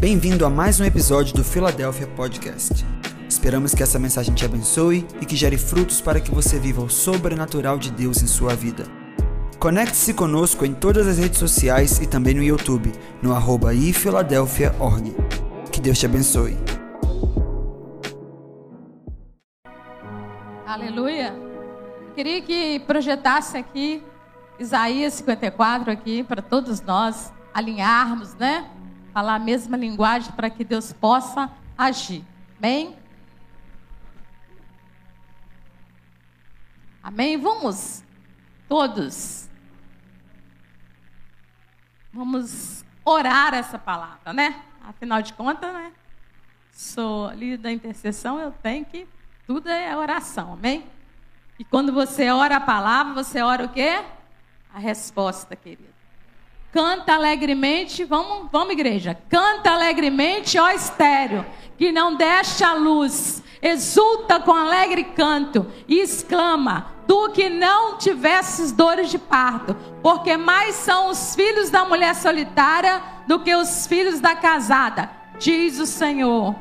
Bem-vindo a mais um episódio do Philadelphia Podcast. Esperamos que essa mensagem te abençoe e que gere frutos para que você viva o sobrenatural de Deus em sua vida. Conecte-se conosco em todas as redes sociais e também no YouTube, no arroba ifiladelphia.org. Que Deus te abençoe. Aleluia. Queria que projetasse aqui Isaías 54 aqui para todos nós alinharmos, né? Falar a mesma linguagem para que Deus possa agir. Amém? Amém? Vamos todos. Vamos orar essa palavra, né? Afinal de contas, né? Sou ali da intercessão, eu tenho que tudo é oração, amém? E quando você ora a palavra, você ora o quê? A resposta, querido. Canta alegremente, vamos, vamos igreja. Canta alegremente, ó estéreo, que não deixa a luz. Exulta com alegre canto e exclama: Tu que não tivesses dores de parto, porque mais são os filhos da mulher solitária do que os filhos da casada, diz o Senhor.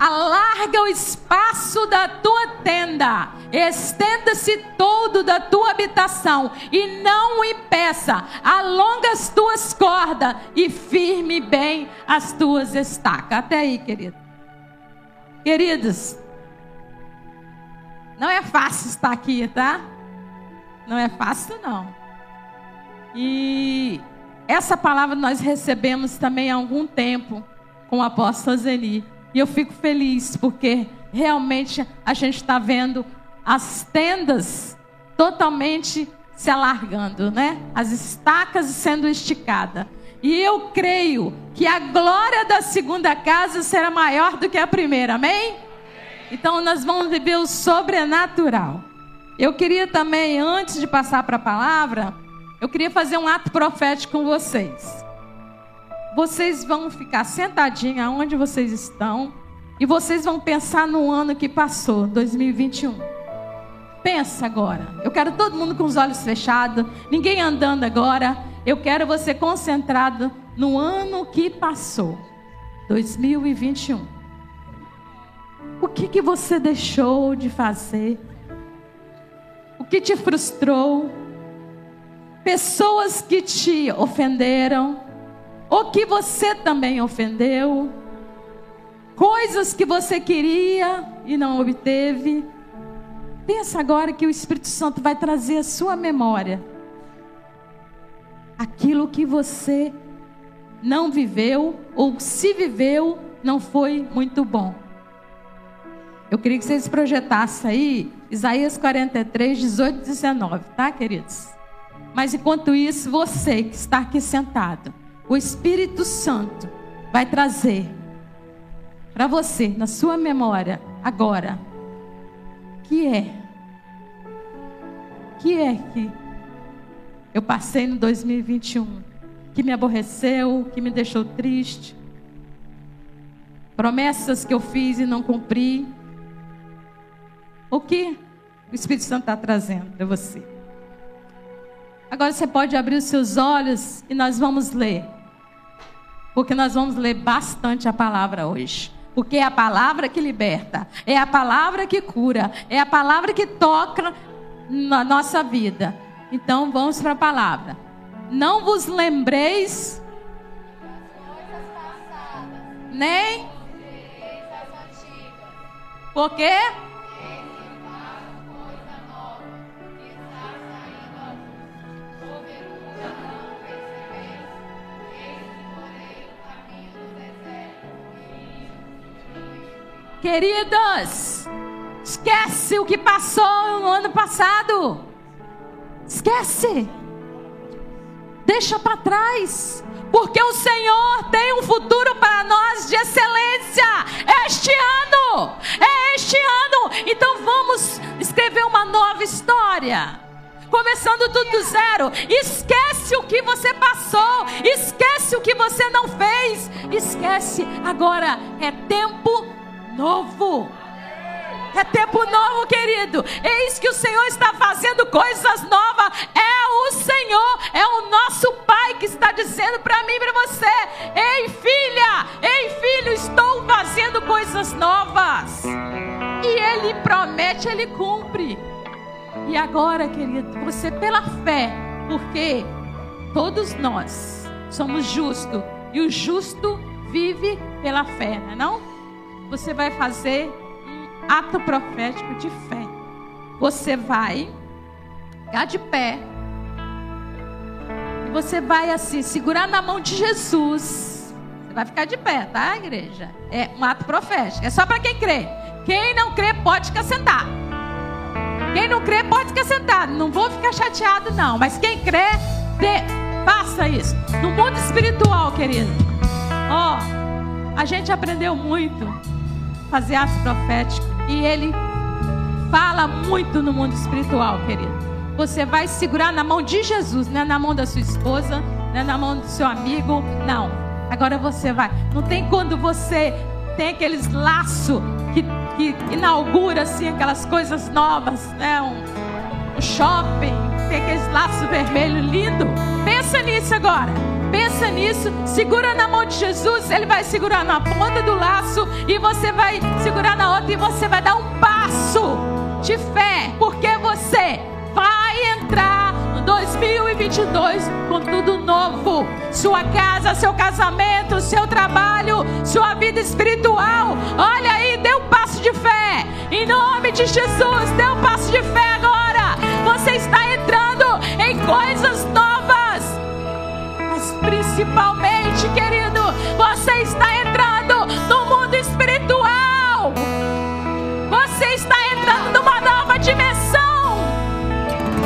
Alarga o espaço da tua tenda, estenda-se todo da tua habitação, e não o impeça. Alonga as tuas cordas e firme bem as tuas estacas. Até aí, querido. Queridos, não é fácil estar aqui, tá? Não é fácil, não. E essa palavra nós recebemos também há algum tempo com o apóstolo Zeni. E eu fico feliz porque realmente a gente está vendo as tendas totalmente se alargando, né? As estacas sendo esticadas. E eu creio que a glória da segunda casa será maior do que a primeira, amém? Então nós vamos viver o sobrenatural. Eu queria também, antes de passar para a palavra, eu queria fazer um ato profético com vocês. Vocês vão ficar sentadinhos aonde vocês estão e vocês vão pensar no ano que passou, 2021. Pensa agora. Eu quero todo mundo com os olhos fechados, ninguém andando agora. Eu quero você concentrado no ano que passou, 2021. O que, que você deixou de fazer? O que te frustrou? Pessoas que te ofenderam? Ou que você também ofendeu, coisas que você queria e não obteve. Pensa agora que o Espírito Santo vai trazer a sua memória aquilo que você não viveu ou se viveu não foi muito bom. Eu queria que vocês projetassem aí Isaías 43, 18 e 19, tá, queridos? Mas enquanto isso, você que está aqui sentado, o Espírito Santo vai trazer para você, na sua memória, agora, que é, que é que eu passei no 2021, que me aborreceu, que me deixou triste, promessas que eu fiz e não cumpri, o que o Espírito Santo está trazendo para você. Agora você pode abrir os seus olhos e nós vamos ler porque nós vamos ler bastante a palavra hoje. Porque é a palavra que liberta, é a palavra que cura, é a palavra que toca na nossa vida. Então vamos para a palavra. Não vos lembreis nem por Queridos, esquece o que passou no ano passado. Esquece. Deixa para trás. Porque o Senhor tem um futuro para nós de excelência. É este ano. É este ano. Então vamos escrever uma nova história começando tudo do zero. Esquece o que você passou, esquece o que você não fez, esquece. Agora é tempo novo. É tempo novo, querido. Eis que o Senhor está fazendo coisas novas. É o Senhor, é o nosso Pai que está dizendo para mim e para você: Ei, filha, coisas novas. E Ele promete, Ele cumpre. E agora, querido, você pela fé, porque todos nós somos justos e o justo vive pela fé, não é não? Você vai fazer um ato profético de fé. Você vai ficar de pé. E você vai assim, segurar na mão de Jesus. Você vai ficar de pé, tá, igreja? É um ato profético. É só para quem crê. Quem não crê pode ficar sentado. Quem não crê pode ficar sentado. Não vou ficar chateado, não. Mas quem crê, dê, faça isso. No mundo espiritual, querido. Ó, a gente aprendeu muito fazer atos proféticos. E ele fala muito no mundo espiritual, querido. Você vai segurar na mão de Jesus, não é na mão da sua esposa, não é na mão do seu amigo, não. Agora você vai. Não tem quando você tem aqueles laços que, que inaugura assim aquelas coisas novas, né? Um, um shopping, tem aqueles laços vermelhos lindo. Pensa nisso agora. Pensa nisso, segura na mão de Jesus, ele vai segurar na ponta do laço e você vai segurar na outra e você vai dar um passo de fé, porque você vai entrar no 2022 com tudo novo. Sua casa, seu casamento, seu trabalho, sua vida espiritual. Olha aí, dê um passo de fé. Em nome de Jesus, dê um passo de fé agora. Você está entrando em coisas novas. Principalmente, querido, você está entrando no mundo espiritual. Você está entrando numa nova dimensão.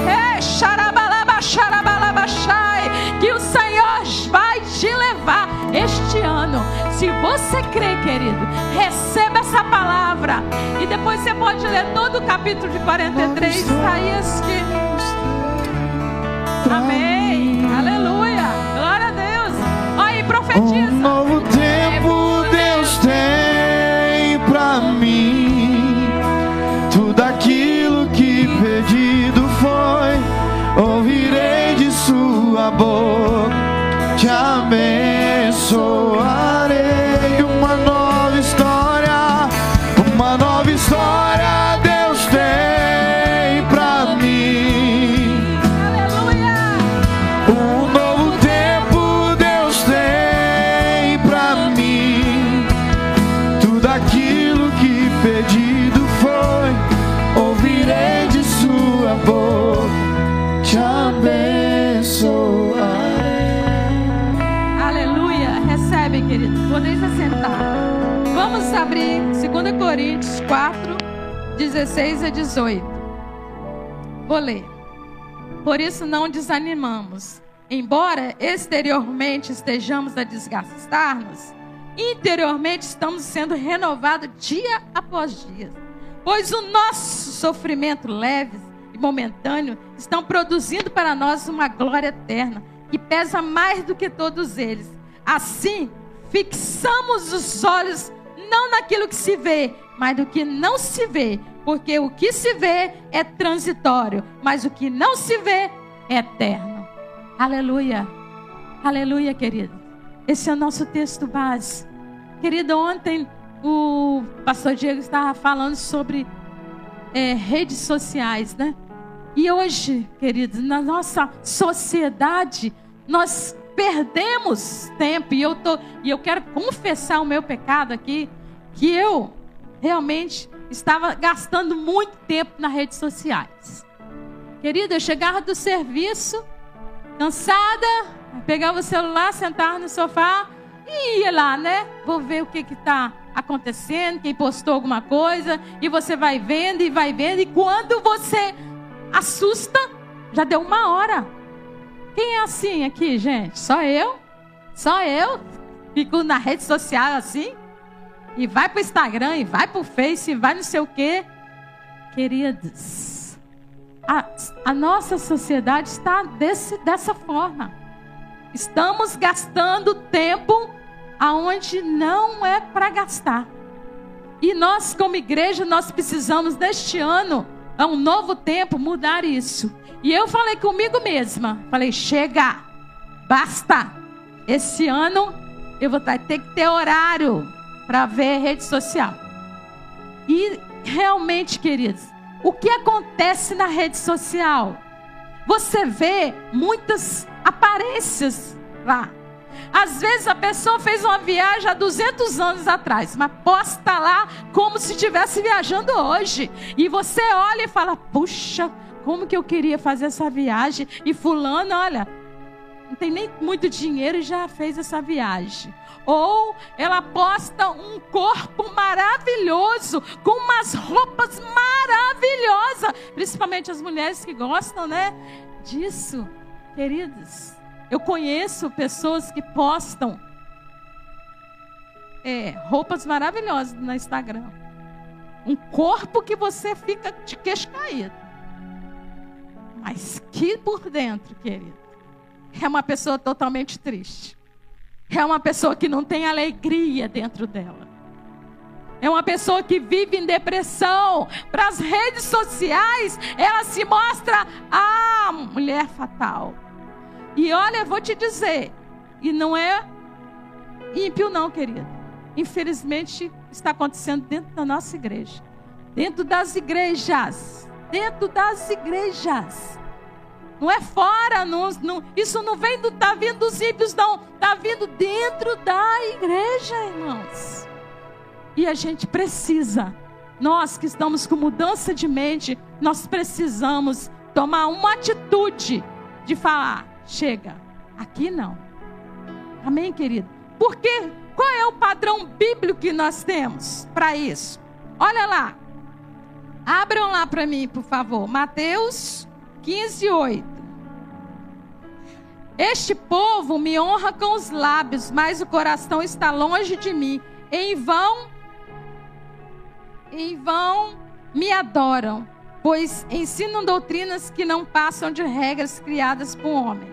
É, xarabalaba, xarabalabachai, que o Senhor vai te levar este ano. Se você crê, querido, receba essa palavra. E depois você pode ler todo o capítulo de 43, Isaías que. Amém. Aleluia. Glória a Um novo tempo Deus tem pra mim. Tudo aquilo que pedido foi, ouvirei de sua boca. Te abençoarei. Coríntios 4, 16 a 18. Vou ler. Por isso não desanimamos. Embora exteriormente estejamos a desgastar-nos, interiormente estamos sendo renovados dia após dia. Pois o nosso sofrimento leve e momentâneo estão produzindo para nós uma glória eterna, que pesa mais do que todos eles. Assim, fixamos os olhos não naquilo que se vê, mas no que não se vê, porque o que se vê é transitório, mas o que não se vê é eterno. Aleluia. Aleluia, querido. Esse é o nosso texto base. Querido, ontem o pastor Diego estava falando sobre é, redes sociais, né? E hoje, queridos, na nossa sociedade, nós perdemos tempo. E eu, tô, e eu quero confessar o meu pecado aqui, que eu realmente estava gastando muito tempo nas redes sociais. Querida, eu chegava do serviço, cansada, pegava o celular, sentava no sofá e ia lá, né? Vou ver o que está acontecendo, quem postou alguma coisa, e você vai vendo e vai vendo, e quando você assusta, já deu uma hora. Quem é assim aqui, gente? Só eu? Só eu? Fico na rede social assim? E vai para o Instagram, e vai para o Face, e vai não sei o quê. Queridos, a, a nossa sociedade está desse, dessa forma. Estamos gastando tempo aonde não é para gastar. E nós, como igreja, nós precisamos neste ano, a um novo tempo, mudar isso. E eu falei comigo mesma, falei, chega, basta. Esse ano eu vou ter que ter horário para ver rede social. E realmente, queridos, o que acontece na rede social? Você vê muitas aparências lá. Às vezes a pessoa fez uma viagem há 200 anos atrás, mas posta lá como se estivesse viajando hoje. E você olha e fala: puxa, como que eu queria fazer essa viagem? E fulano, olha, não tem nem muito dinheiro e já fez essa viagem. Ou ela posta um corpo maravilhoso, com umas roupas maravilhosas, principalmente as mulheres que gostam, né? Disso, queridos. Eu conheço pessoas que postam é, roupas maravilhosas no Instagram. Um corpo que você fica de queixo caído. Mas que por dentro, querido, é uma pessoa totalmente triste. É uma pessoa que não tem alegria dentro dela. É uma pessoa que vive em depressão. Para as redes sociais, ela se mostra a mulher fatal. E olha, vou te dizer, e não é ímpio, não, querido. Infelizmente, está acontecendo dentro da nossa igreja, dentro das igrejas, dentro das igrejas. Não é fora, não, não, isso não vem do, tá vindo dos ímpios, não. Está vindo dentro da igreja, irmãos. E a gente precisa, nós que estamos com mudança de mente, nós precisamos tomar uma atitude de falar: chega, aqui não. Amém, querido? Porque qual é o padrão bíblico que nós temos para isso? Olha lá. Abram lá para mim, por favor. Mateus 15, 8. Este povo me honra com os lábios, mas o coração está longe de mim. Em vão, em vão me adoram, pois ensinam doutrinas que não passam de regras criadas por homem.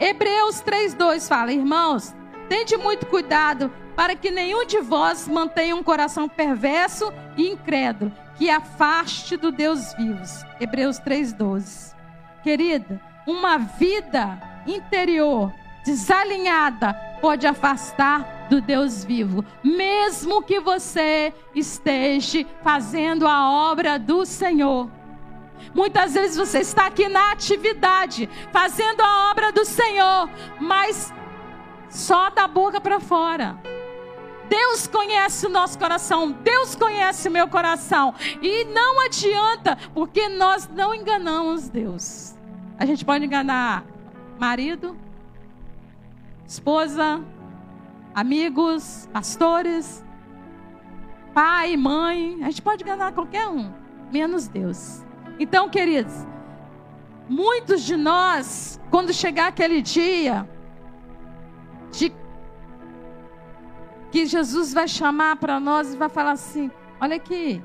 Hebreus 3:2 fala: Irmãos, tende muito cuidado para que nenhum de vós mantenha um coração perverso e incrédulo, que afaste do Deus vivos. Hebreus 3:12. Querida, uma vida interior desalinhada pode afastar do Deus vivo, mesmo que você esteja fazendo a obra do Senhor. Muitas vezes você está aqui na atividade, fazendo a obra do Senhor, mas só da boca para fora. Deus conhece o nosso coração, Deus conhece o meu coração, e não adianta, porque nós não enganamos Deus. A gente pode enganar marido, esposa, amigos, pastores, pai, mãe. A gente pode enganar qualquer um, menos Deus. Então, queridos, muitos de nós, quando chegar aquele dia de que Jesus vai chamar para nós e vai falar assim: olha aqui,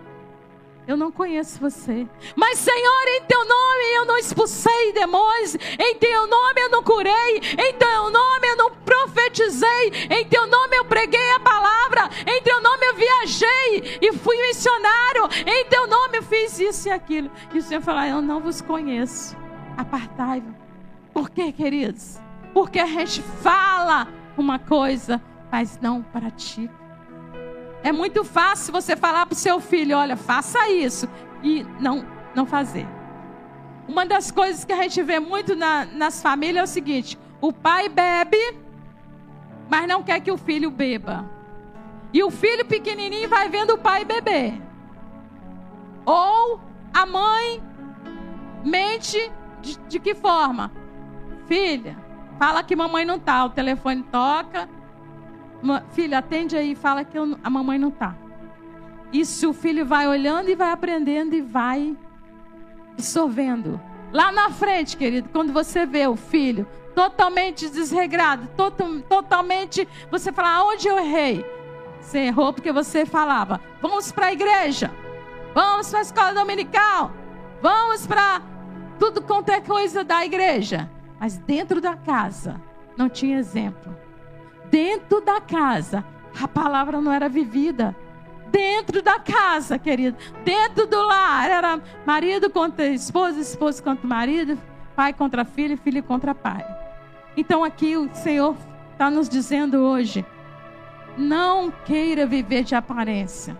eu não conheço você. Mas, Senhor, em teu nome eu não expulsei demônios. Em teu nome eu não curei. Em teu nome eu não profetizei. Em teu nome eu preguei a palavra. Em teu nome eu viajei e fui missionário. Em teu nome eu fiz isso e aquilo. E o Senhor fala: Eu não vos conheço. Apartai-vos. Por quê, queridos? Porque a gente fala uma coisa, mas não pratica. É muito fácil você falar para o seu filho: olha, faça isso, e não, não fazer. Uma das coisas que a gente vê muito na, nas famílias é o seguinte: o pai bebe, mas não quer que o filho beba. E o filho pequenininho vai vendo o pai beber. Ou a mãe mente de, de que forma? Filha, fala que mamãe não tá, o telefone toca, Filho, atende aí fala que eu, a mamãe não está. Isso o filho vai olhando e vai aprendendo e vai absorvendo. Lá na frente, querido, quando você vê o filho totalmente desregrado, total, totalmente, você fala, aonde eu errei? Você errou porque você falava, vamos para a igreja, vamos para a escola dominical, vamos para tudo quanto é coisa da igreja. Mas dentro da casa não tinha exemplo dentro da casa, a palavra não era vivida. Dentro da casa, querido, dentro do lar, era marido contra esposa, esposa contra marido, pai contra filho, filho contra pai. Então aqui o Senhor está nos dizendo hoje: não queira viver de aparência.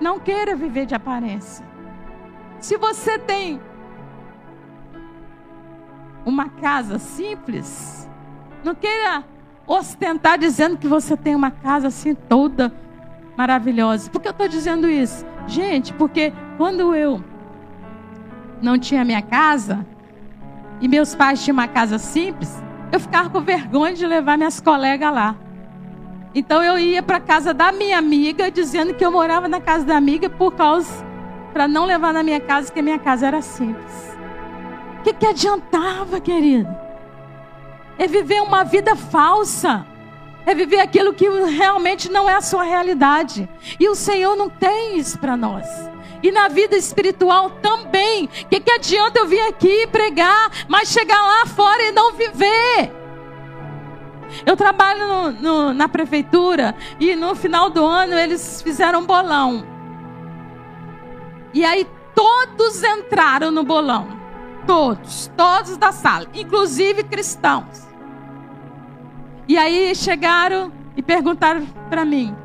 Não queira viver de aparência. Se você tem uma casa simples, não queira ostentar dizendo que você tem uma casa assim toda maravilhosa. Por que eu estou dizendo isso? Gente, porque quando eu não tinha minha casa e meus pais tinham uma casa simples, eu ficava com vergonha de levar minhas colegas lá. Então eu ia para casa da minha amiga, dizendo que eu morava na casa da amiga por causa para não levar na minha casa, que minha casa era simples. O que, que adiantava, querido? É viver uma vida falsa. É viver aquilo que realmente não é a sua realidade. E o Senhor não tem isso para nós. E na vida espiritual também. O que, que adianta eu vir aqui pregar, mas chegar lá fora e não viver? Eu trabalho no, no, na prefeitura e no final do ano eles fizeram um bolão. E aí todos entraram no bolão. Todos, todos da sala, inclusive cristãos. E aí chegaram e perguntaram para mim: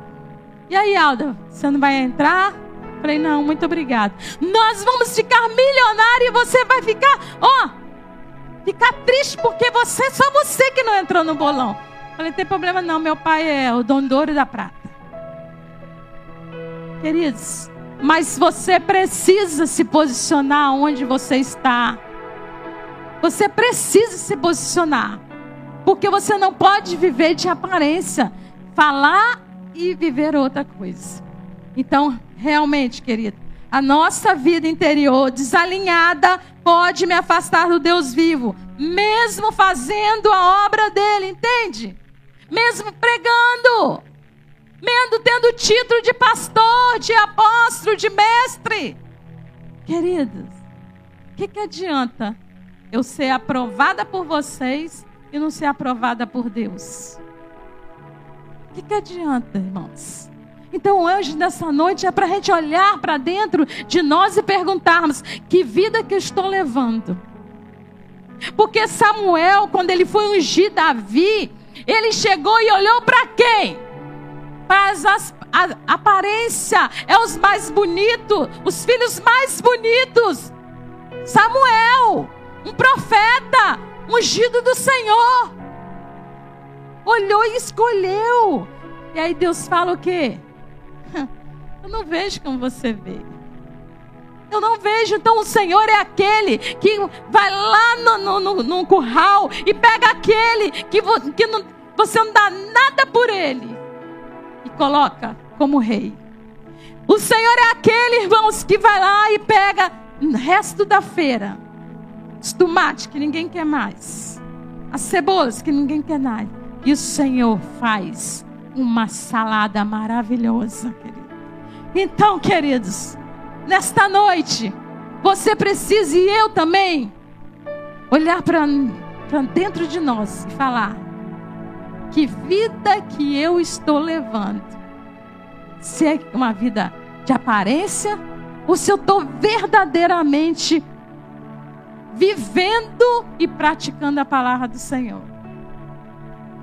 E aí, Alda, você não vai entrar? Falei: Não, muito obrigado. Nós vamos ficar milionários e você vai ficar, ó, ficar triste porque você, só você que não entrou no bolão. Falei: Tem problema não, meu pai é o dono da prata. Queridos, mas você precisa se posicionar onde você está. Você precisa se posicionar. Porque você não pode viver de aparência, falar e viver outra coisa. Então, realmente, querido, a nossa vida interior desalinhada pode me afastar do Deus vivo, mesmo fazendo a obra dele, entende? Mesmo pregando, mesmo tendo título de pastor, de apóstolo, de mestre. Queridos, o que, que adianta eu ser aprovada por vocês e não ser aprovada por Deus? O que, que adianta, irmãos? Então, hoje, nessa noite, é para a gente olhar para dentro de nós e perguntarmos: que vida que eu estou levando? Porque Samuel, quando ele foi ungir Davi, ele chegou e olhou para quem? Para as, a aparência, é os mais bonitos, os filhos mais bonitos. Samuel, um profeta, ungido do Senhor. Olhou e escolheu. E aí Deus fala o quê? Eu não vejo como você vê. Eu não vejo, então o Senhor é aquele que vai lá no, no, no, curral e pega aquele que, vo, que não, você não dá nada por ele e coloca como rei. O Senhor é aquele, irmãos, que vai lá e pega o resto da feira os tomates que ninguém quer mais, as cebolas que ninguém quer mais. E o Senhor faz uma salada maravilhosa, querido. Então, queridos, nesta noite, você precisa e eu também olhar para dentro de nós e falar: que vida que eu estou levando? Se é uma vida de aparência ou se eu estou verdadeiramente vivendo e praticando a palavra do Senhor.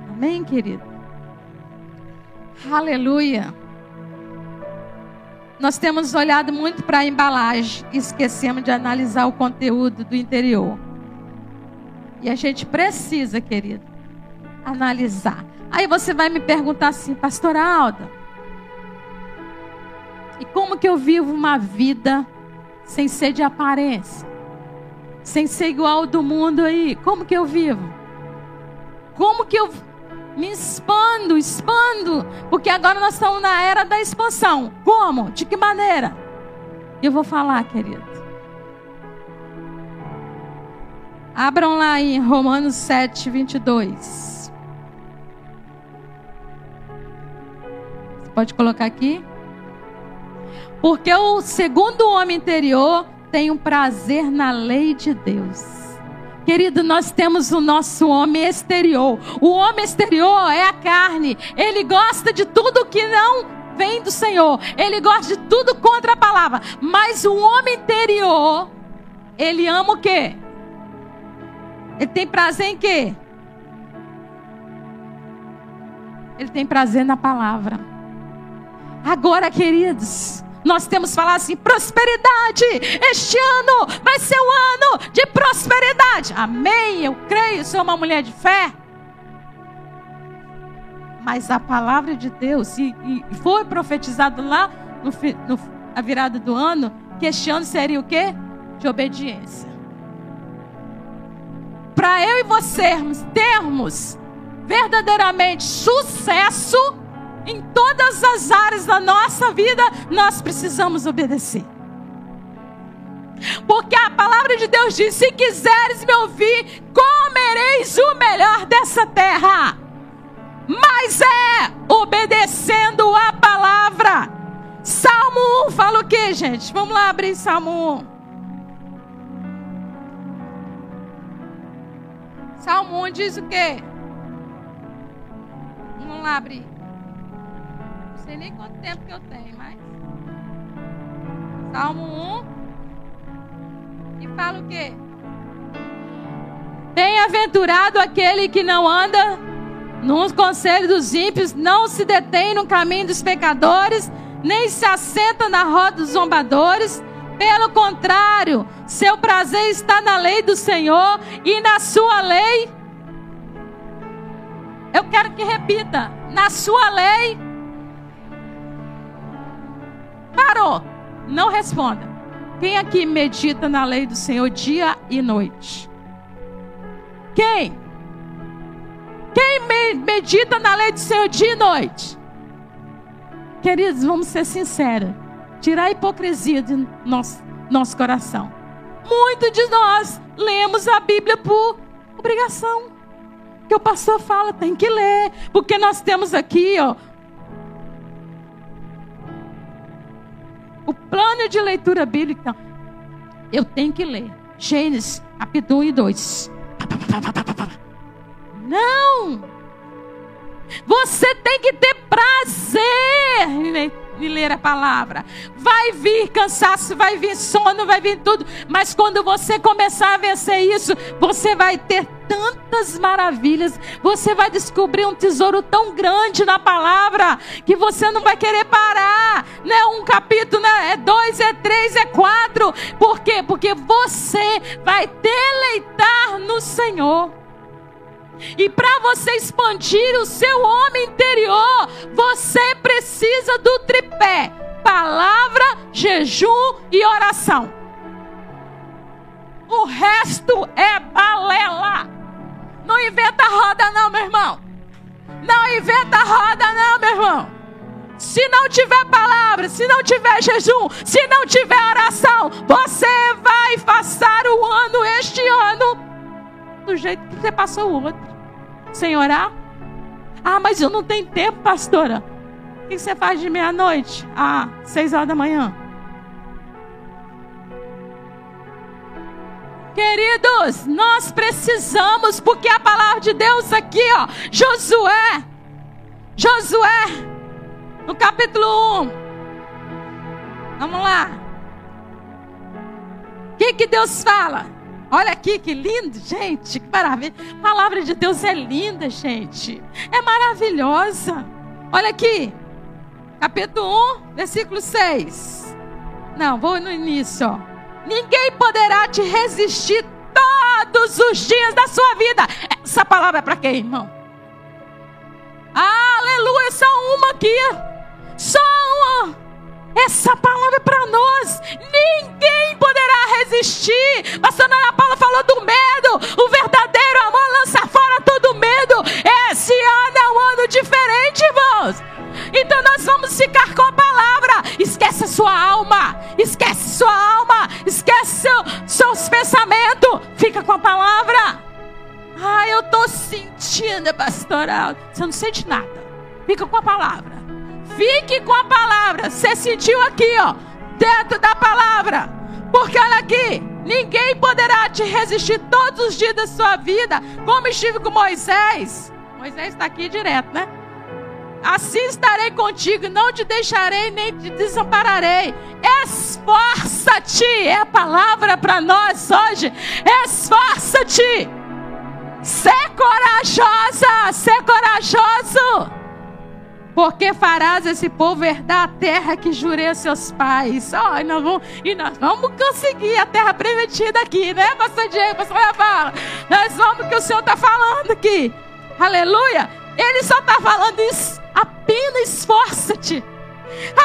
Amém, querido? Aleluia. Nós temos olhado muito para a embalagem e esquecemos de analisar o conteúdo do interior. E a gente precisa, querido, analisar. Aí você vai me perguntar assim, Pastor Alda, e como que eu vivo uma vida sem ser de aparência? Sem ser igual do mundo aí. Como que eu vivo? Como que eu me expando, expando? Porque agora nós estamos na era da expansão. Como? De que maneira? Eu vou falar, querido. Abram lá em Romanos 7, 22. Você pode colocar aqui? Porque o segundo homem interior tenho prazer na lei de Deus. Querido, nós temos o nosso homem exterior. O homem exterior é a carne. Ele gosta de tudo que não vem do Senhor. Ele gosta de tudo contra a palavra. Mas o homem interior, ele ama o quê? Ele tem prazer em quê? Ele tem prazer na palavra. Agora, queridos, nós temos falado assim: prosperidade, este ano vai ser um ano de prosperidade. Amém, eu creio, sou uma mulher de fé. Mas a palavra de Deus, e, e foi profetizado lá no, no, a virada do ano, que este ano seria o quê? De obediência. Para eu e você termos verdadeiramente sucesso em todas as áreas da nossa vida, nós precisamos obedecer. Porque a palavra de Deus diz: se quiseres me ouvir, comereis o melhor dessa terra. Mas é obedecendo a palavra. Salmo 1 fala o que, gente? Vamos lá abrir Salmo 1. Salmo 1 diz o quê? Vamos lá abrir. Sei nem quanto tempo que eu tenho, mas. Salmo 1. E fala o quê? Bem-aventurado aquele que não anda nos conselhos dos ímpios, não se detém no caminho dos pecadores, nem se assenta na roda dos zombadores. Pelo contrário, seu prazer está na lei do Senhor e na sua lei eu quero que repita. Na sua lei. Parou. Não responda. Quem aqui medita na lei do Senhor dia e noite? Quem? Quem medita na lei do Senhor dia e noite? Queridos, vamos ser sinceros. Tirar a hipocrisia de nosso, nosso coração. Muitos de nós lemos a Bíblia por obrigação que o pastor fala, tem que ler, porque nós temos aqui, ó, plano de leitura bíblica. Eu tenho que ler. Gênesis, capítulo 1 e 2. Não! Você tem que ter prazer de ler a palavra. Vai vir cansaço, vai vir sono, vai vir tudo. Mas quando você começar a vencer isso, você vai ter tantas maravilhas. Você vai descobrir um tesouro tão grande na palavra que você não vai querer parar. Não é um capítulo, né? é dois, é três, é quatro. Por quê? Porque você vai deleitar no Senhor. E para você expandir o seu homem interior, você precisa do tripé: palavra, jejum e oração. O resto é balela. Não inventa roda, não, meu irmão. Não inventa roda, não, meu irmão. Se não tiver palavra, se não tiver jejum, se não tiver oração, você vai passar o ano, este ano, do jeito que você passou o outro sem orar? Ah, mas eu não tenho tempo, pastora. O que você faz de meia-noite? Ah, seis horas da manhã. Queridos, nós precisamos, porque a palavra de Deus aqui, ó, Josué, Josué, no capítulo 1. Vamos lá. O que, que Deus fala? Olha aqui que lindo, gente, que maravilha. A palavra de Deus é linda, gente. É maravilhosa. Olha aqui. Capítulo 1, versículo 6. Não, vou no início, ó. Ninguém poderá te resistir todos os dias da sua vida. Essa palavra é para quem, irmão? Aleluia, só uma aqui. Só uma. Essa palavra é para nós. Ninguém poderá resistir. Pastor Ana Paula falou do medo. O verdadeiro amor lança fora todo medo. Esse ano é um ano diferente, irmãos. Então nós vamos ficar com a palavra. Esquece sua alma. Esquece sua alma. Esquece seus pensamentos. Fica com a palavra. Ah, eu estou sentindo, pastoral. Você não sente nada. Fica com a palavra. Fique com a palavra. Você sentiu aqui, ó, dentro da palavra. Porque olha aqui, ninguém poderá te resistir todos os dias da sua vida, como estive com Moisés. Moisés está aqui direto, né? Assim estarei contigo, não te deixarei nem te desampararei. Esforça-te, é a palavra para nós hoje. Esforça-te. Ser corajosa, ser corajoso. Porque farás esse povo herdar a terra que jurei a seus pais. Oh, e, nós vamos, e nós vamos conseguir a terra prometida aqui, né, pastor Diego, pastor fala. Nós vamos que o Senhor está falando aqui. Aleluia. Ele só está falando isso. Apenas esforça-te.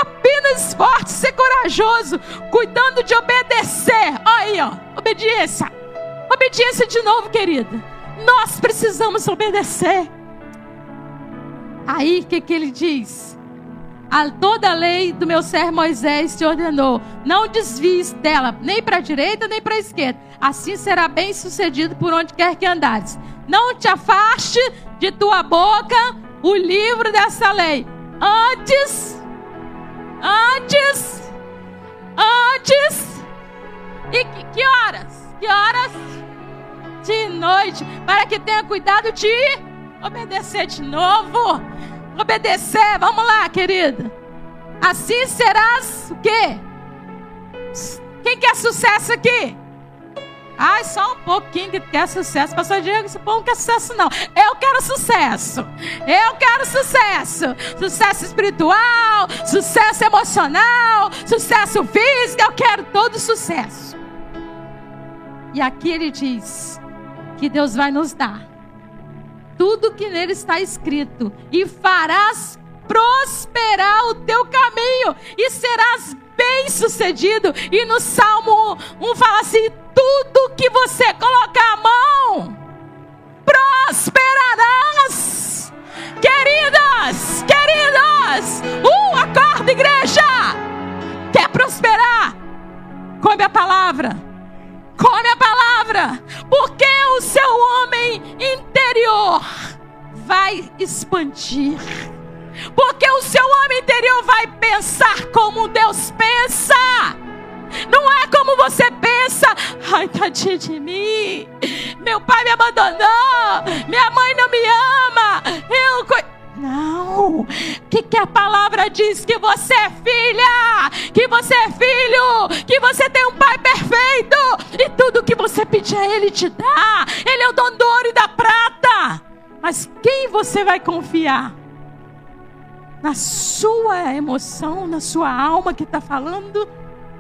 Apenas esforce, ser corajoso, cuidando de obedecer. Olha aí, ó, obediência. Obediência de novo, querida. Nós precisamos obedecer. Aí o que, que ele diz? A toda a lei do meu servo Moisés te ordenou: não desvies dela, nem para a direita, nem para a esquerda. Assim será bem sucedido por onde quer que andares. Não te afaste de tua boca o livro dessa lei. Antes, antes, antes. E que, que horas? Que horas? De noite. Para que tenha cuidado de obedecer de novo. Obedecer, vamos lá, querida. Assim serás o quê? Quem quer sucesso aqui? Ai, só um pouquinho que quer sucesso. Pastor Diego, esse povo não quer sucesso, não. Eu quero sucesso. Eu quero sucesso. Sucesso espiritual, sucesso emocional, sucesso físico. Eu quero todo sucesso. E aqui ele diz que Deus vai nos dar tudo que nele está escrito, e farás prosperar o teu caminho, e serás bem-sucedido. E no Salmo 1 fala assim: tudo que você colocar a mão, prosperarás. Queridas, queridas, uh, acorda, igreja. Quer prosperar? Come a palavra. Come a palavra, porque o seu homem interior vai expandir. Porque o seu homem interior vai pensar como Deus pensa. Não é como você pensa. Ai, tadinha de mim. Meu pai me abandonou. Minha mãe não me ama. Eu. Não. O que, que a palavra diz? Que você é filha. Que você é filho. Que você tem um pai perfeito. E tudo que você pedir a Ele te dá. Ele é o dono do ouro e da prata. Mas quem você vai confiar? Na sua emoção, na sua alma que está falando?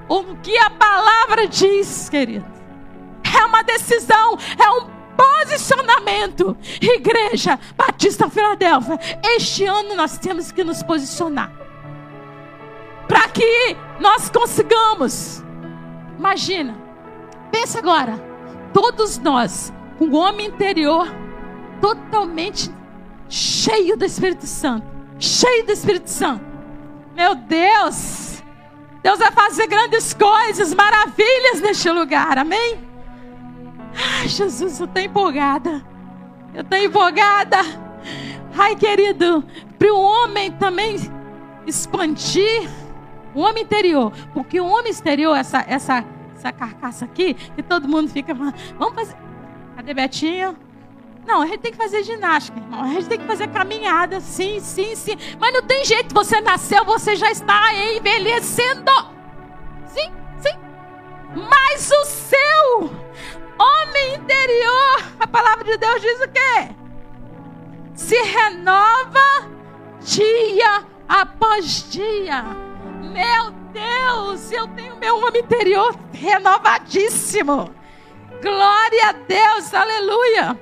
Ou no que a palavra diz, querido? É uma decisão, é um posicionamento. Igreja Batista Filadélfia, este ano nós temos que nos posicionar. Para que nós consigamos. Imagina, pensa agora, todos nós, com o homem interior totalmente cheio do Espírito Santo. Cheio do Espírito Santo. Meu Deus! Deus vai fazer grandes coisas, maravilhas neste lugar. Amém? Ai, Jesus, eu estou empolgada. Eu estou empolgada. Ai, querido, para o homem também expandir o homem interior. Porque o homem exterior, essa, essa, essa carcaça aqui, que todo mundo fica. Vamos fazer. Cadê Betinho? Não, a gente tem que fazer ginástica, irmão. A gente tem que fazer caminhada, sim, sim, sim. Mas não tem jeito. Você nasceu, você já está envelhecendo. Sim, sim. Mas o seu homem interior, a palavra de Deus diz o quê? Se renova dia após dia. Meu Deus, eu tenho meu homem interior renovadíssimo. Glória a Deus, aleluia.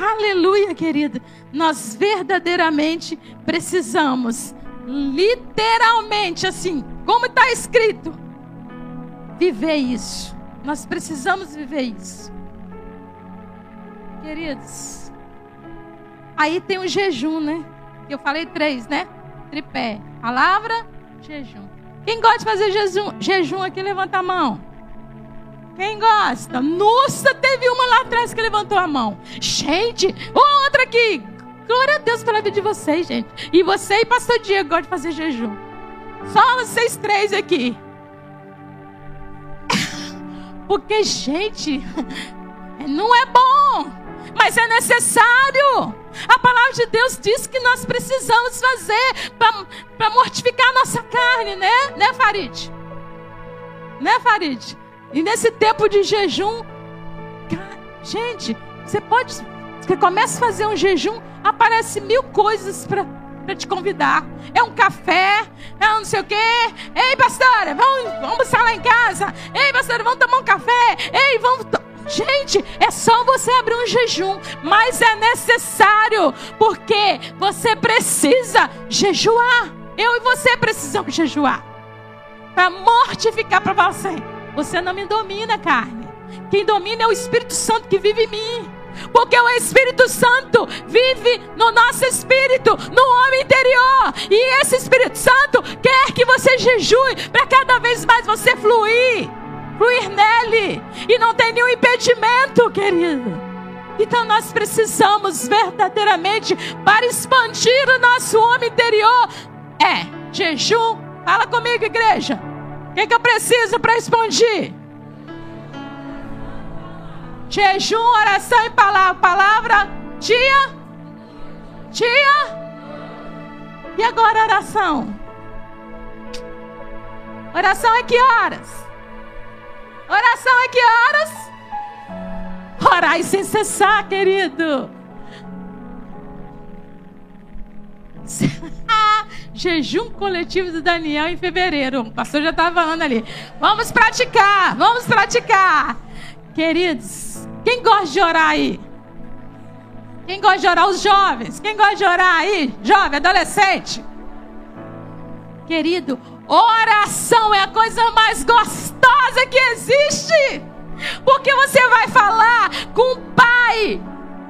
Aleluia, querido. Nós verdadeiramente precisamos, literalmente, assim, como está escrito, viver isso. Nós precisamos viver isso. Queridos, aí tem o jejum, né? Eu falei três, né? Tripé. Palavra, jejum. Quem gosta de fazer jejum, jejum aqui, levanta a mão. Quem gosta? Nossa, teve uma lá atrás que levantou a mão. Gente, outra aqui. Glória a Deus pela vida de vocês, gente. E você e pastor Diego gostam de fazer jejum. Só vocês três aqui. Porque, gente, não é bom, mas é necessário. A palavra de Deus diz que nós precisamos fazer para mortificar a nossa carne, né? Né, Farid? Né, Farid? E nesse tempo de jejum, gente, você pode. Você começa a fazer um jejum, aparece mil coisas para para te convidar. É um café, é um não sei o quê. Ei, pastora, vamos, vamos almoçar lá em casa. Ei, pastora, vamos tomar um café. Ei, vamos. Gente, é só você abrir um jejum, mas é necessário, porque você precisa jejuar. Eu e você precisamos jejuar para mortificar para você. Você não me domina, carne. Quem domina é o Espírito Santo que vive em mim. Porque o Espírito Santo vive no nosso espírito, no homem interior. E esse Espírito Santo quer que você jejue para cada vez mais você fluir, fluir nele. E não tem nenhum impedimento, querido. Então nós precisamos verdadeiramente, para expandir o nosso homem interior, é jejum. Fala comigo, igreja. O que, que eu preciso para expandir? Jejum, oração e palavra. Palavra, dia, dia. E agora oração? Oração é que horas? Oração é que horas? Orai sem cessar, querido. Jejum coletivo do Daniel em fevereiro. O pastor já estava falando ali. Vamos praticar, vamos praticar. Queridos, quem gosta de orar aí? Quem gosta de orar? Os jovens. Quem gosta de orar aí? Jovem, adolescente. Querido, oração é a coisa mais gostosa que existe. Porque você vai falar com o Pai.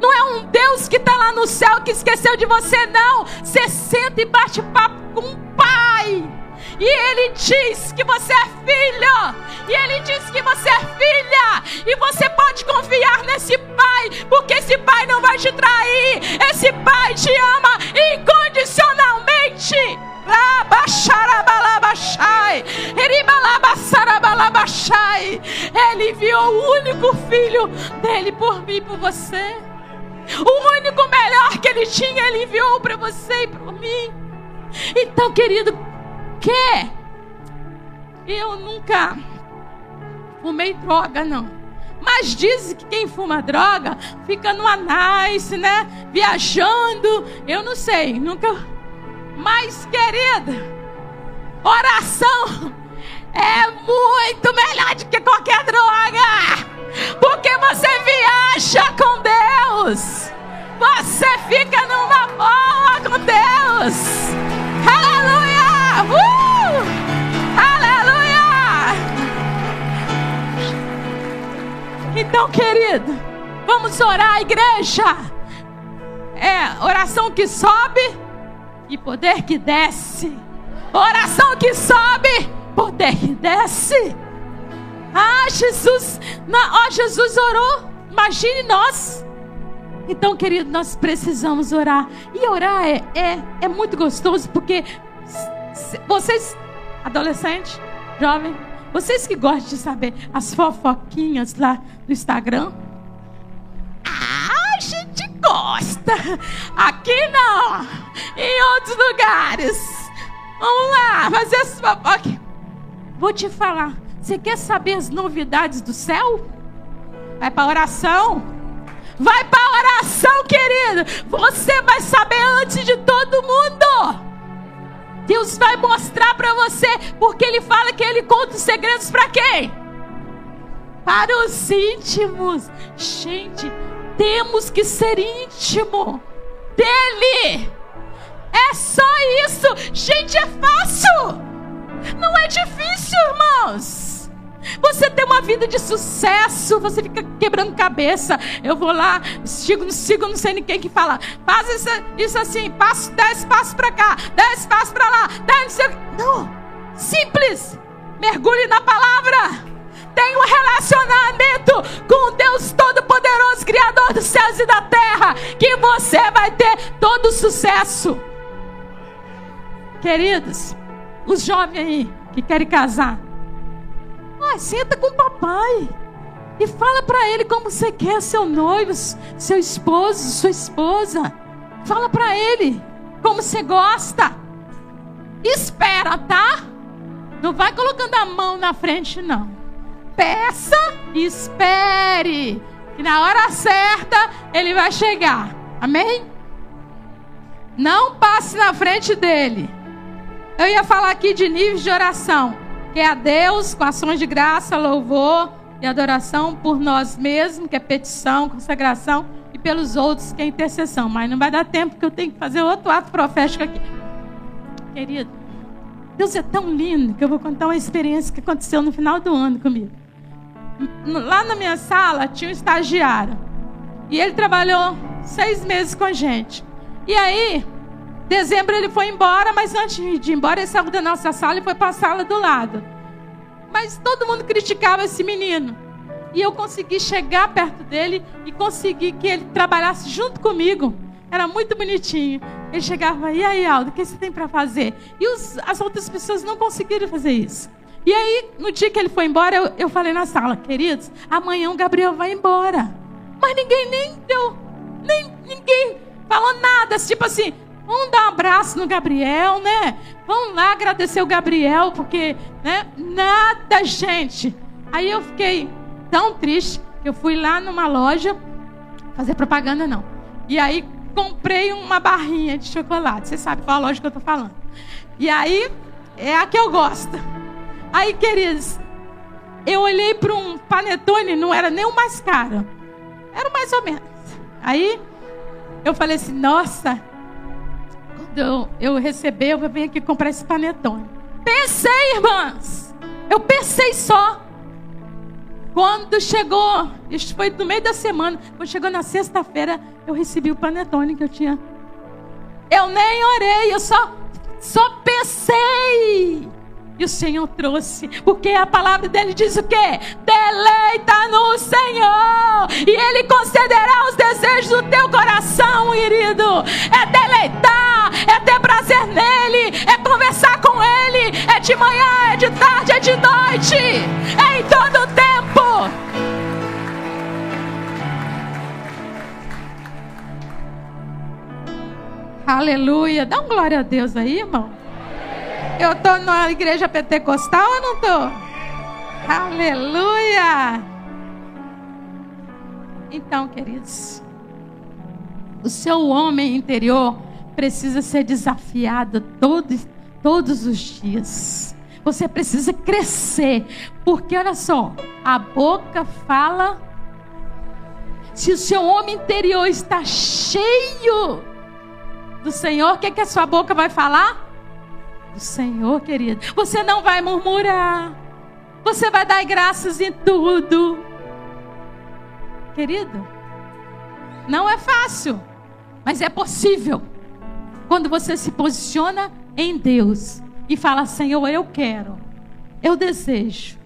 Não é um Deus que está lá no céu que esqueceu de você, não. Você senta e bate papo com o Pai. E Ele diz que você é filho. E Ele diz que você é filha. E você pode confiar nesse Pai. Porque esse Pai não vai te trair. Esse Pai te ama incondicionalmente. Ele enviou o único filho dele por mim e por você. O único melhor que ele tinha, ele enviou para você e para mim. Então, querido, que eu nunca fumei droga, não. Mas dizem que quem fuma droga fica no nice, né? Viajando. Eu não sei, nunca. Mas, querida, oração é muito melhor do que qualquer droga. Porque você viaja com Deus. Você fica numa boa com Deus. Aleluia! Uh! Aleluia! Então, querido, vamos orar, igreja. É oração que sobe e poder que desce. Oração que sobe, poder que desce. Ah, Jesus, ó, oh, Jesus orou. Imagine nós. Então, querido, nós precisamos orar. E orar é, é, é muito gostoso, porque vocês, adolescente, jovem, vocês que gostam de saber as fofoquinhas lá do Instagram, ah, a gente gosta. Aqui não, em outros lugares. Vamos lá, fazer as fofocas. Vou te falar. Você quer saber as novidades do céu? Vai para oração. Vai para oração, querido. Você vai saber antes de todo mundo. Deus vai mostrar para você, porque Ele fala que Ele conta os segredos para quem? Para os íntimos. Gente, temos que ser íntimo dele. É só isso. Gente, é fácil. Não é difícil, irmãos. Você tem uma vida de sucesso, você fica quebrando cabeça. Eu vou lá, sigo, sigo não sei nem quem que fala. Faz isso, isso assim, passo, dez passos para cá, dez passos para lá, dez. Não, simples. Mergulhe na palavra. Tem um relacionamento com Deus Todo-Poderoso, Criador dos céus e da terra, que você vai ter todo o sucesso. Queridos, os jovens aí que querem casar, ah, senta com o papai. E fala para ele como você quer seu noivo, seu esposo, sua esposa. Fala para ele como você gosta. Espera, tá? Não vai colocando a mão na frente, não. Peça e espere. Que na hora certa ele vai chegar. Amém? Não passe na frente dele. Eu ia falar aqui de níveis de oração, que é a Deus com ações de graça, louvor e adoração por nós mesmos, que é petição, consagração, e pelos outros, que é intercessão. Mas não vai dar tempo que eu tenho que fazer outro ato profético aqui. Querido, Deus é tão lindo que eu vou contar uma experiência que aconteceu no final do ano comigo. Lá na minha sala tinha um estagiário. E ele trabalhou seis meses com a gente. E aí, dezembro ele foi embora, mas antes de ir embora, ele saiu da nossa sala e foi para a sala do lado. Mas todo mundo criticava esse menino. E eu consegui chegar perto dele e consegui que ele trabalhasse junto comigo. Era muito bonitinho. Ele chegava, e aí, Aldo, o que você tem para fazer? E os, as outras pessoas não conseguiram fazer isso. E aí, no dia que ele foi embora, eu, eu falei na sala, queridos, amanhã o Gabriel vai embora. Mas ninguém nem deu, nem ninguém falou nada, tipo assim, vamos dar um abraço no Gabriel, né? Vamos lá agradecer o Gabriel, porque, né? Nada, gente. Aí eu fiquei tão triste que eu fui lá numa loja fazer propaganda não. E aí comprei uma barrinha de chocolate. Você sabe qual a loja que eu tô falando. E aí é a que eu gosto. Aí, queridos, eu olhei para um panetone, não era nem o mais caro. Era mais ou menos. Aí eu falei assim, nossa, quando eu, eu receber, eu vir aqui comprar esse panetone. Pensei, irmãs. Eu pensei só. Quando chegou, isso foi no meio da semana, quando chegou na sexta-feira, eu recebi o panetone que eu tinha. Eu nem orei, eu só, só pensei. E o Senhor trouxe, porque a palavra dele diz o quê? Deleita no Senhor, e Ele concederá os desejos do teu coração, querido. É deleitar, é ter prazer nele, é conversar com Ele, é de manhã, é de tarde, é de noite, é em todo tempo. Aleluia, dá um glória a Deus aí, irmão. Eu estou na igreja pentecostal ou não estou? Aleluia! Então, queridos, o seu homem interior precisa ser desafiado todos, todos os dias. Você precisa crescer, porque olha só, a boca fala. Se o seu homem interior está cheio do Senhor, o que, é que a sua boca vai falar? do Senhor, querido. Você não vai murmurar. Você vai dar graças em tudo. Querido, não é fácil, mas é possível. Quando você se posiciona em Deus e fala: Senhor, eu quero, eu desejo.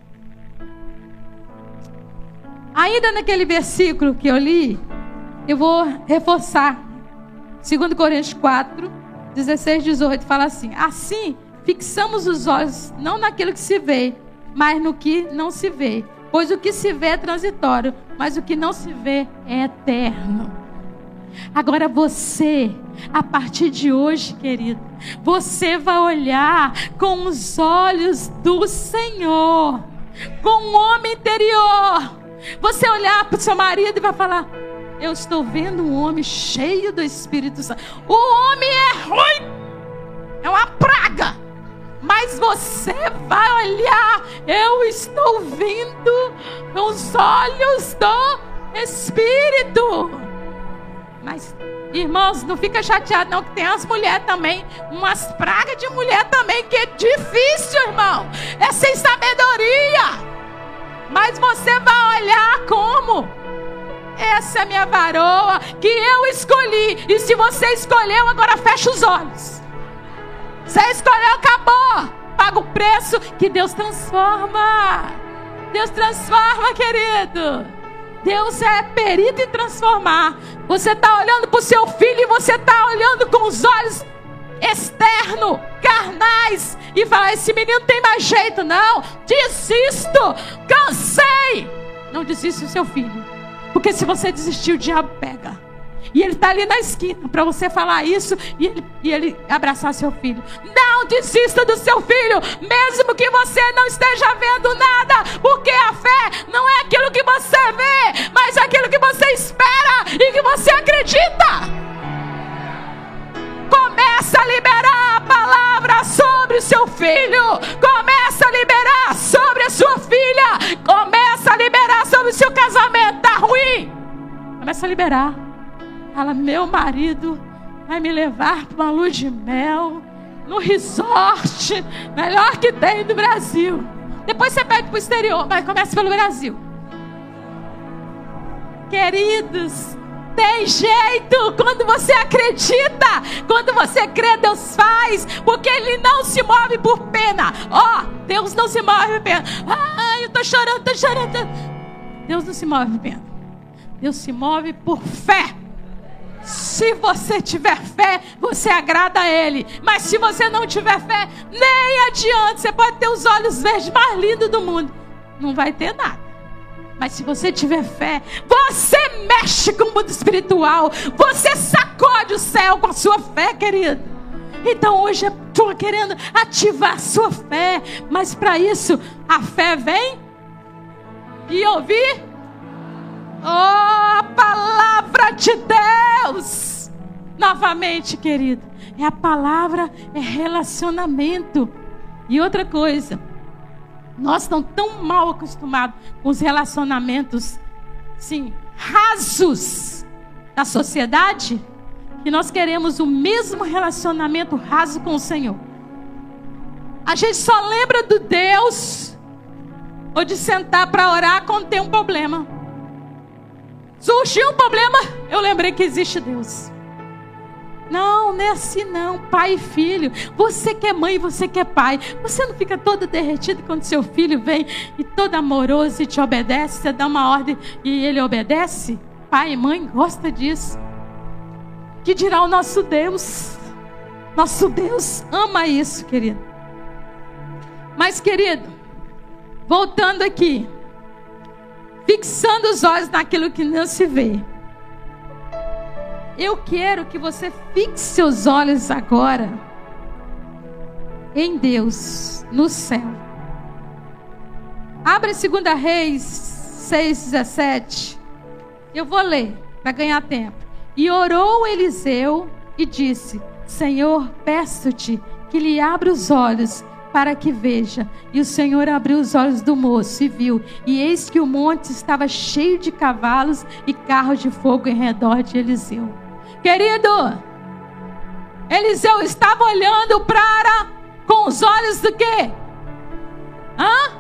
Ainda naquele versículo que eu li, eu vou reforçar. 2 Coríntios 4, 16, 18 fala assim: Assim, fixamos os olhos não naquilo que se vê, mas no que não se vê. Pois o que se vê é transitório, mas o que não se vê é eterno. Agora você, a partir de hoje, querido, você vai olhar com os olhos do Senhor, com o homem interior. Você olhar para o seu marido e vai falar: eu estou vendo um homem cheio do Espírito Santo. O homem é ruim, é uma praga. Mas você vai olhar, eu estou vendo com os olhos do Espírito. Mas, irmãos, não fica chateado, não, que tem as mulheres também, umas pragas de mulher também, que é difícil, irmão. É sem sabedoria. Mas você vai olhar como? Essa é a minha varoa que eu escolhi. E se você escolheu, agora fecha os olhos. Você escolheu, acabou. Paga o preço que Deus transforma. Deus transforma, querido. Deus é perito em transformar. Você está olhando para o seu filho e você está olhando com os olhos externos, carnais, e fala: Esse menino tem mais jeito, não. Desisto, cansei. Não desista do seu filho. Porque se você desistir, o diabo pega. E ele está ali na esquina para você falar isso e ele, e ele abraçar seu filho. Não desista do seu filho, mesmo que você não esteja vendo nada, porque a fé não é aquilo que você vê, mas aquilo que você espera e que você acredita. sobre o seu filho. Começa a liberar sobre a sua filha. Começa a liberar sobre o seu casamento. Tá ruim? Começa a liberar. Fala, meu marido vai me levar para uma luz de mel no resort melhor que tem do Brasil. Depois você pede para o exterior, mas começa pelo Brasil. Queridos, tem jeito quando você acredita, quando você crê, Deus faz, porque Ele não se move por pena. Ó, oh, Deus não se move por pena. Ai, eu tô chorando, tô chorando. Deus não se move por pena. Deus se move por fé. Se você tiver fé, você agrada a Ele. Mas se você não tiver fé, nem adianta. Você pode ter os olhos verdes mais lindos do mundo. Não vai ter nada. Mas se você tiver fé, você mexe com o mundo espiritual. Você sacode o céu com a sua fé, querido. Então hoje eu estou querendo ativar a sua fé. Mas para isso, a fé vem e ouvir. Oh, a palavra de Deus. Novamente, querido. É a palavra, é relacionamento. E outra coisa. Nós estamos tão mal acostumados com os relacionamentos, sim, rasos da sociedade, que nós queremos o mesmo relacionamento raso com o Senhor. A gente só lembra do Deus ou de sentar para orar quando tem um problema. Surgiu um problema, eu lembrei que existe Deus. Não, não é assim não, pai e filho. Você que é mãe você que é pai. Você não fica todo derretido quando seu filho vem e todo amoroso e te obedece. Você dá uma ordem e ele obedece? Pai e mãe gosta disso. Que dirá o nosso Deus? Nosso Deus ama isso, querido. Mas, querido, voltando aqui, fixando os olhos naquilo que não se vê. Eu quero que você fixe seus olhos agora em Deus, no céu. Abra 2 Reis 6,17. Eu vou ler para ganhar tempo. E orou Eliseu e disse: Senhor, peço-te que lhe abra os olhos para que veja. E o Senhor abriu os olhos do moço e viu. E eis que o monte estava cheio de cavalos e carros de fogo em redor de Eliseu. Querido, Eliseu estava olhando para com os olhos do quê? Hã?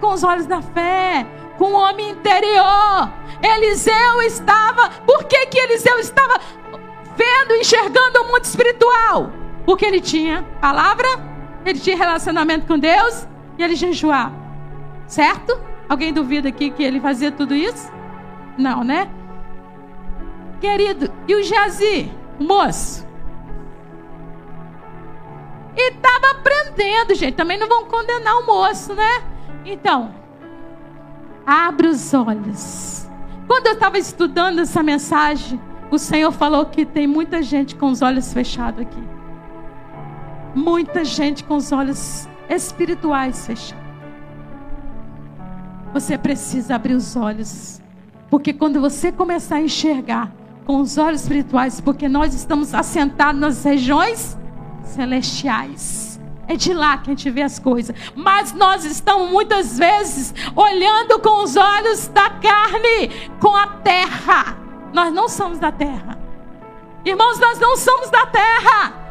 Com os olhos da fé, com o homem interior. Eliseu estava, por que que Eliseu estava vendo, enxergando o mundo espiritual? Porque ele tinha palavra, ele tinha relacionamento com Deus e ele jejuava. Certo? Alguém duvida aqui que ele fazia tudo isso? Não, né? Querido, e o Jazi, moço? E estava aprendendo, gente. Também não vão condenar o moço, né? Então, abre os olhos. Quando eu estava estudando essa mensagem, o Senhor falou que tem muita gente com os olhos fechados aqui. Muita gente com os olhos espirituais fechados. Você precisa abrir os olhos. Porque quando você começar a enxergar com os olhos espirituais, porque nós estamos assentados nas regiões celestiais. É de lá que a gente vê as coisas. Mas nós estamos muitas vezes olhando com os olhos da carne, com a terra. Nós não somos da terra. Irmãos, nós não somos da terra.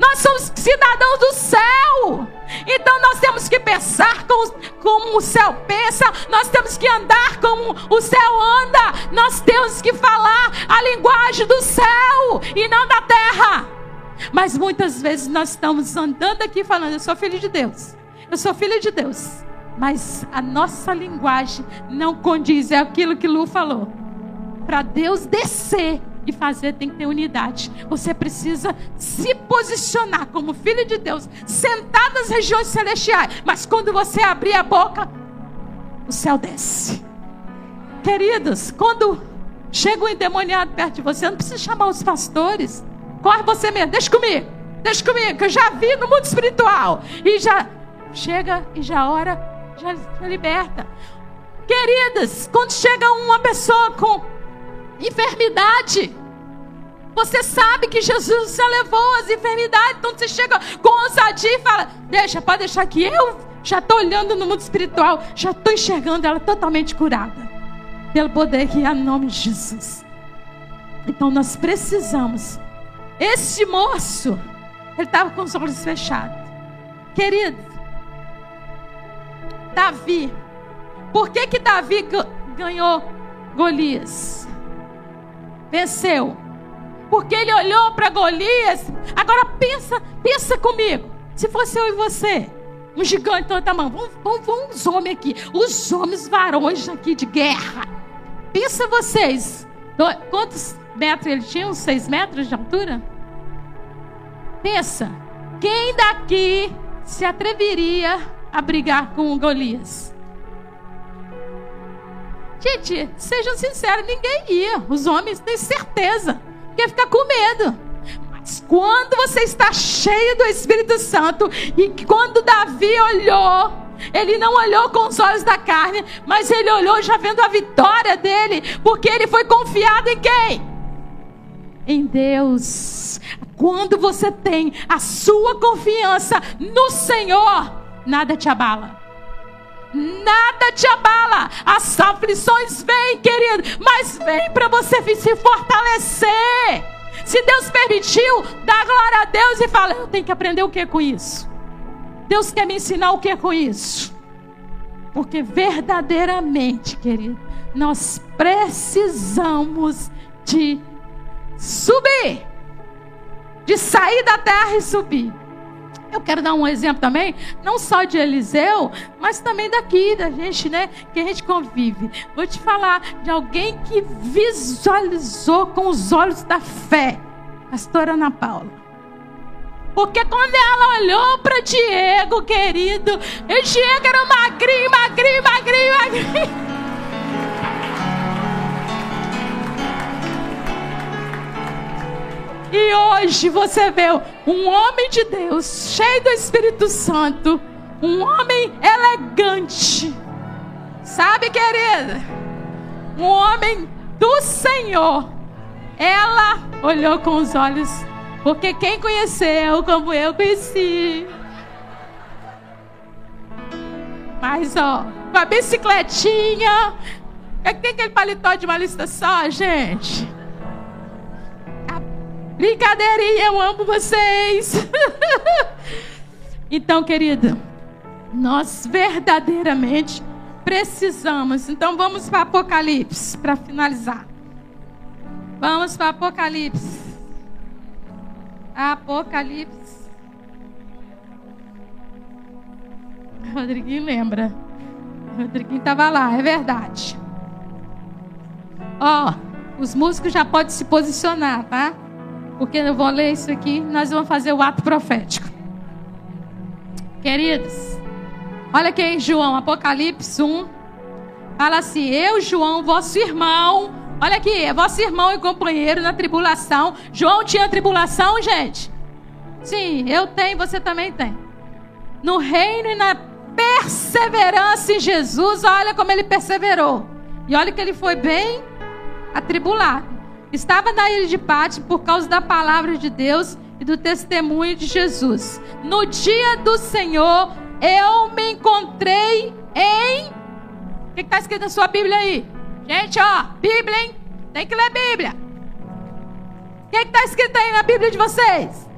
Nós somos cidadãos do céu. Então nós temos que pensar como, como o céu pensa, nós temos que andar como o céu anda, nós temos que falar a linguagem do céu e não da terra. Mas muitas vezes nós estamos andando aqui falando: Eu sou filho de Deus, eu sou filho de Deus. Mas a nossa linguagem não condiz, é aquilo que Lu falou. Para Deus descer e fazer tem que ter unidade. Você precisa se posicionar como filho de Deus, sentado nas regiões celestiais. Mas quando você abrir a boca, o céu desce. Queridos, quando chega um endemoniado perto de você, não precisa chamar os pastores. Corre você mesmo, deixa comigo. Deixa comigo, que eu já vi no mundo espiritual. E já chega e já ora, já, já liberta. Queridas, quando chega uma pessoa com enfermidade. Você sabe que Jesus já levou as enfermidades. Então você chega com ousadia e fala: Deixa, pode deixar que eu já estou olhando no mundo espiritual, já estou enxergando ela totalmente curada. Pelo poder que há no nome de Jesus. Então nós precisamos. Esse moço, ele estava com os olhos fechados. Querido, Davi. Por que que Davi ganhou Golias? Venceu. Porque ele olhou para Golias. Agora pensa, pensa comigo. Se fosse eu e você, um gigante todo tamanho, vamos, vamos, vamos os homens aqui, os homens varões aqui de guerra. Pensa vocês, quantos metros ele tinha? Uns seis metros de altura? Pensa, quem daqui se atreveria a brigar com Golias? Gente, sejam sinceros, ninguém ia. Os homens têm certeza porque fica com medo. Mas quando você está cheio do Espírito Santo, e quando Davi olhou, ele não olhou com os olhos da carne, mas ele olhou já vendo a vitória dele, porque ele foi confiado em quem? Em Deus. Quando você tem a sua confiança no Senhor, nada te abala. Nada te abala. As aflições vêm, querido, mas vem para você se fortalecer. Se Deus permitiu, dá glória a Deus e fala: Eu tenho que aprender o que com isso? Deus quer me ensinar o que com isso? Porque verdadeiramente, querido, nós precisamos de subir, de sair da terra e subir. Eu quero dar um exemplo também, não só de Eliseu, mas também daqui, da gente, né? Que a gente convive. Vou te falar de alguém que visualizou com os olhos da fé, pastora Ana Paula. Porque quando ela olhou para Diego, querido, e Diego era magrinho, magrinho, magrinho, magrinho. E hoje você vê um homem de Deus, cheio do Espírito Santo, um homem elegante. Sabe, querida? Um homem do Senhor. Ela olhou com os olhos, porque quem conheceu como eu conheci. Mas, ó, com a bicicletinha. É tem aquele paletó de uma lista só, gente. Brincadeirinha, eu amo vocês. então, querida, nós verdadeiramente precisamos. Então, vamos para Apocalipse para finalizar. Vamos para Apocalipse. Apocalipse. Rodriguinho lembra. Rodriguinho estava lá, é verdade. Ó, os músicos já podem se posicionar, tá? Porque eu vou ler isso aqui, nós vamos fazer o ato profético. Queridos, olha aqui em João, Apocalipse 1. Fala assim: Eu, João, vosso irmão. Olha aqui, é vosso irmão e companheiro na tribulação. João tinha tribulação, gente? Sim, eu tenho, você também tem. No reino e na perseverança em Jesus, olha como ele perseverou. E olha que ele foi bem atribulado. Estava na ilha de Pátio por causa da palavra de Deus e do testemunho de Jesus. No dia do Senhor, eu me encontrei em. O que está escrito na sua Bíblia aí? Gente, ó, Bíblia, hein? Tem que ler Bíblia. O que está escrito aí na Bíblia de vocês?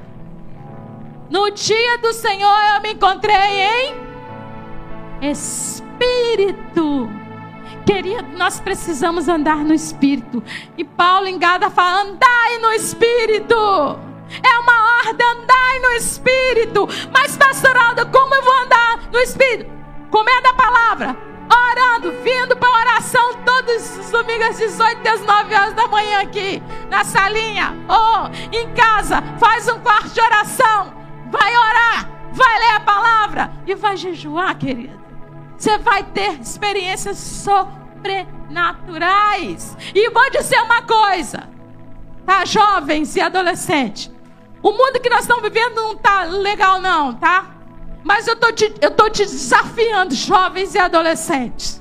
No dia do Senhor, eu me encontrei em Espírito Querido, nós precisamos andar no Espírito. E Paulo em Gada fala: andai no Espírito. É uma ordem, andai no Espírito. Mas, pastoralda, como eu vou andar no Espírito? Comendo a palavra, orando, vindo para oração todos os domingos às 18 às 9 horas da manhã aqui, na salinha, ou em casa, faz um quarto de oração, vai orar, vai ler a palavra e vai jejuar, querido. Você vai ter experiências sobrenaturais. E vou dizer uma coisa, tá? Jovens e adolescentes. O mundo que nós estamos vivendo não tá legal, não, tá? Mas eu tô te, eu tô te desafiando, jovens e adolescentes.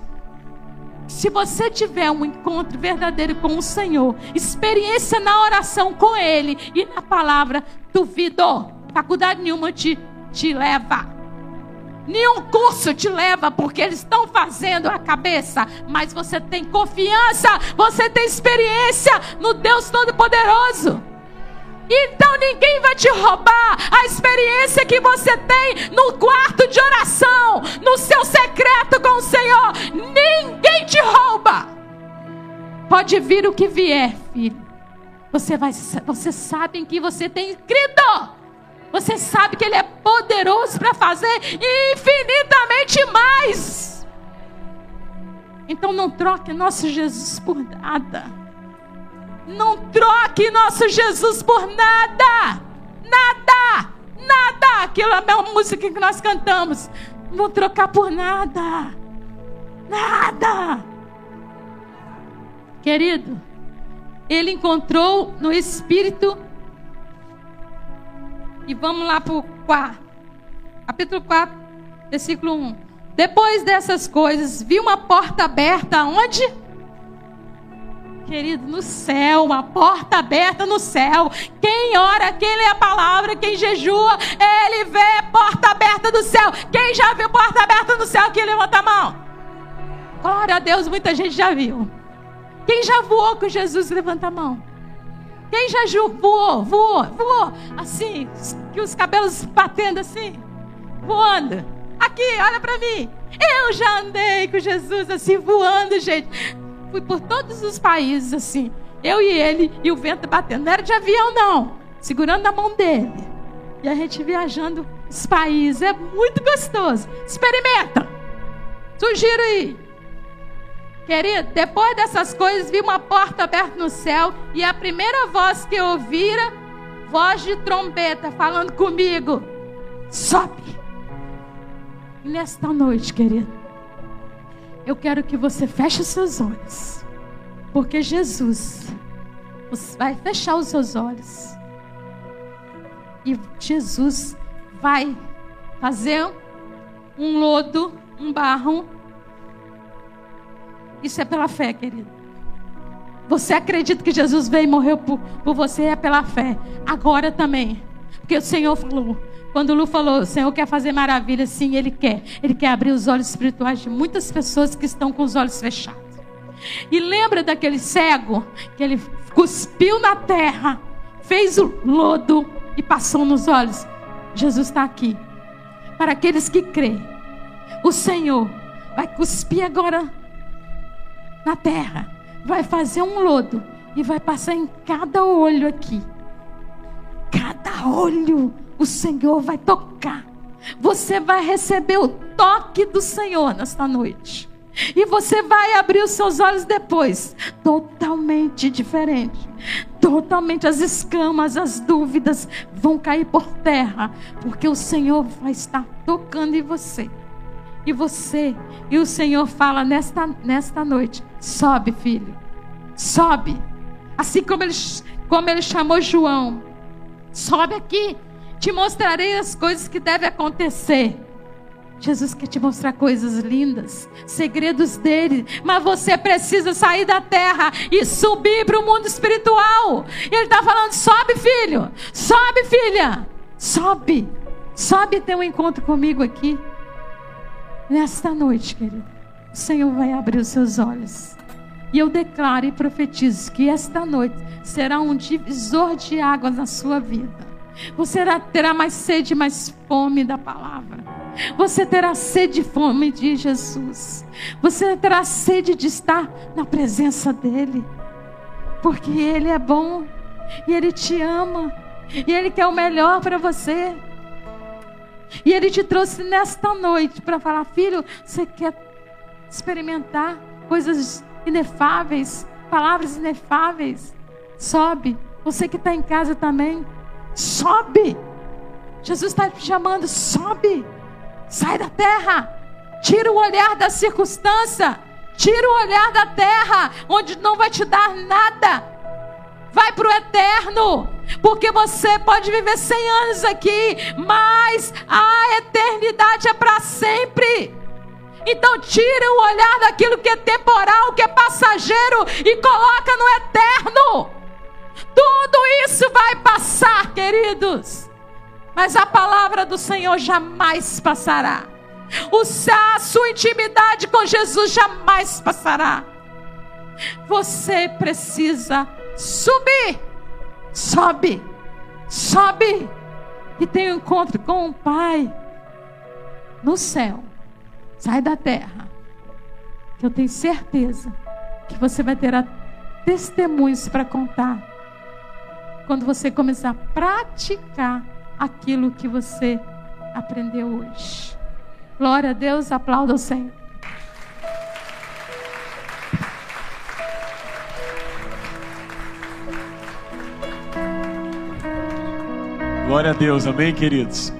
Se você tiver um encontro verdadeiro com o Senhor, experiência na oração com Ele e na palavra, duvido, faculdade nenhuma te, te leva. Nenhum curso te leva, porque eles estão fazendo a cabeça. Mas você tem confiança, você tem experiência no Deus Todo-Poderoso. Então ninguém vai te roubar a experiência que você tem no quarto de oração, no seu secreto com o Senhor. Ninguém te rouba. Pode vir o que vier, filho. Você vai, você sabe em que você tem crido. Você sabe que Ele é poderoso para fazer infinitamente mais. Então não troque nosso Jesus por nada. Não troque nosso Jesus por nada. Nada. Nada. Aquilo é a música que nós cantamos. Não vou trocar por nada. Nada. Querido, ele encontrou no Espírito. E vamos lá para o 4. Capítulo 4, versículo 1. Depois dessas coisas, viu uma porta aberta onde? Querido, no céu, uma porta aberta no céu. Quem ora, quem lê a palavra, quem jejua, ele vê porta aberta do céu. Quem já viu porta aberta no céu, que levanta a mão. Glória a Deus, muita gente já viu. Quem já voou com Jesus, levanta a mão. Quem já voou, voou, voou, assim, que os cabelos batendo assim, voando. Aqui, olha para mim. Eu já andei com Jesus assim, voando, gente fui por todos os países assim. Eu e ele e o vento batendo. Não era de avião, não. Segurando na mão dele. E a gente viajando os países. É muito gostoso. Experimenta. Sugiro aí. Querido, depois dessas coisas, vi uma porta aberta no céu. E a primeira voz que eu ouvira, voz de trombeta, falando comigo: sobe. Nesta noite, querido eu quero que você feche os seus olhos. Porque Jesus vai fechar os seus olhos. E Jesus vai fazer um lodo, um barro. Isso é pela fé, querido. Você acredita que Jesus veio e morreu por, por você? É pela fé. Agora também. Porque o Senhor falou: quando o Lu falou, o Senhor quer fazer maravilha, sim, Ele quer. Ele quer abrir os olhos espirituais de muitas pessoas que estão com os olhos fechados. E lembra daquele cego que ele cuspiu na terra, fez o lodo e passou nos olhos. Jesus está aqui. Para aqueles que creem, o Senhor vai cuspir agora na terra, vai fazer um lodo e vai passar em cada olho aqui. Cada olho o Senhor vai tocar. Você vai receber o toque do Senhor nesta noite. E você vai abrir os seus olhos depois, totalmente diferente. Totalmente as escamas, as dúvidas vão cair por terra, porque o Senhor vai estar tocando em você. E você, e o Senhor fala nesta, nesta noite: sobe, filho, sobe. Assim como ele, como ele chamou João, sobe aqui, te mostrarei as coisas que devem acontecer. Jesus quer te mostrar coisas lindas, segredos dele, mas você precisa sair da terra e subir para o mundo espiritual. E ele está falando: sobe, filho, sobe, filha, sobe, sobe tem um encontro comigo aqui. Nesta noite, querido, o Senhor vai abrir os seus olhos. E eu declaro e profetizo que esta noite será um divisor de águas na sua vida. Você terá mais sede, mais fome da palavra. Você terá sede e fome de Jesus. Você terá sede de estar na presença dEle. Porque Ele é bom. E Ele te ama. E Ele quer o melhor para você. E Ele te trouxe nesta noite para falar: Filho, você quer experimentar coisas inefáveis, palavras inefáveis? Sobe. Você que está em casa também. Sobe. Jesus está te chamando, sobe. Sai da terra. Tira o olhar da circunstância. Tira o olhar da terra, onde não vai te dar nada. Vai para o eterno. Porque você pode viver 100 anos aqui, mas a eternidade é para sempre. Então tira o olhar daquilo que é temporal, que é passageiro e coloca no eterno. Tudo isso vai passar, queridos. Mas a palavra do Senhor jamais passará. O, a sua intimidade com Jesus jamais passará. Você precisa subir. Sobe. Sobe. E tem um encontro com o Pai no céu. Sai da terra. Que eu tenho certeza que você vai ter testemunhos para contar. Quando você começar a praticar aquilo que você aprendeu hoje. Glória a Deus, aplauda o Senhor. Glória a Deus, amém, queridos?